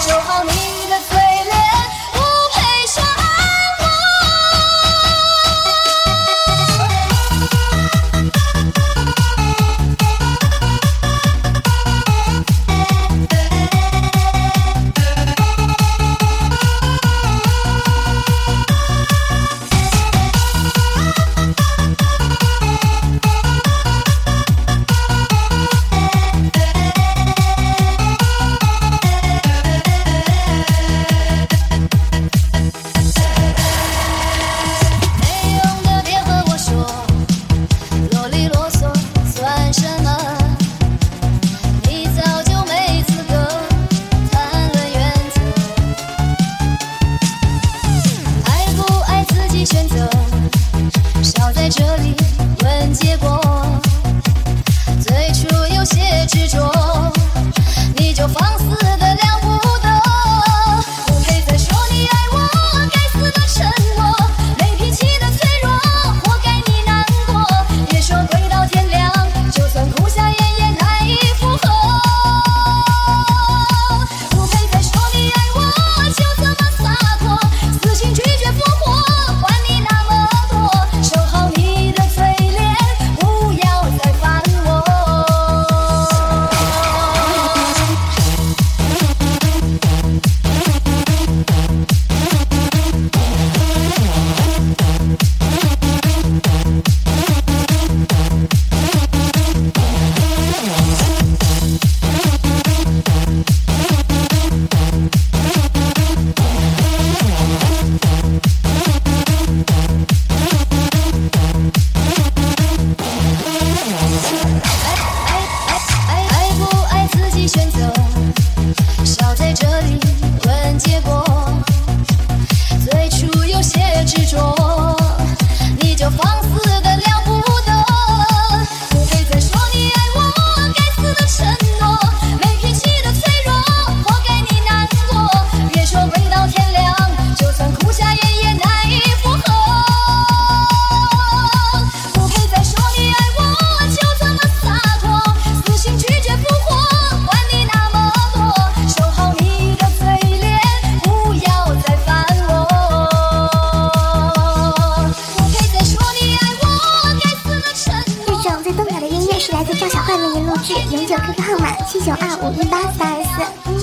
就好你执着你就放肆最动感的音乐是来自赵小焕为您录制永久 qq 号码七九二五一八三二四。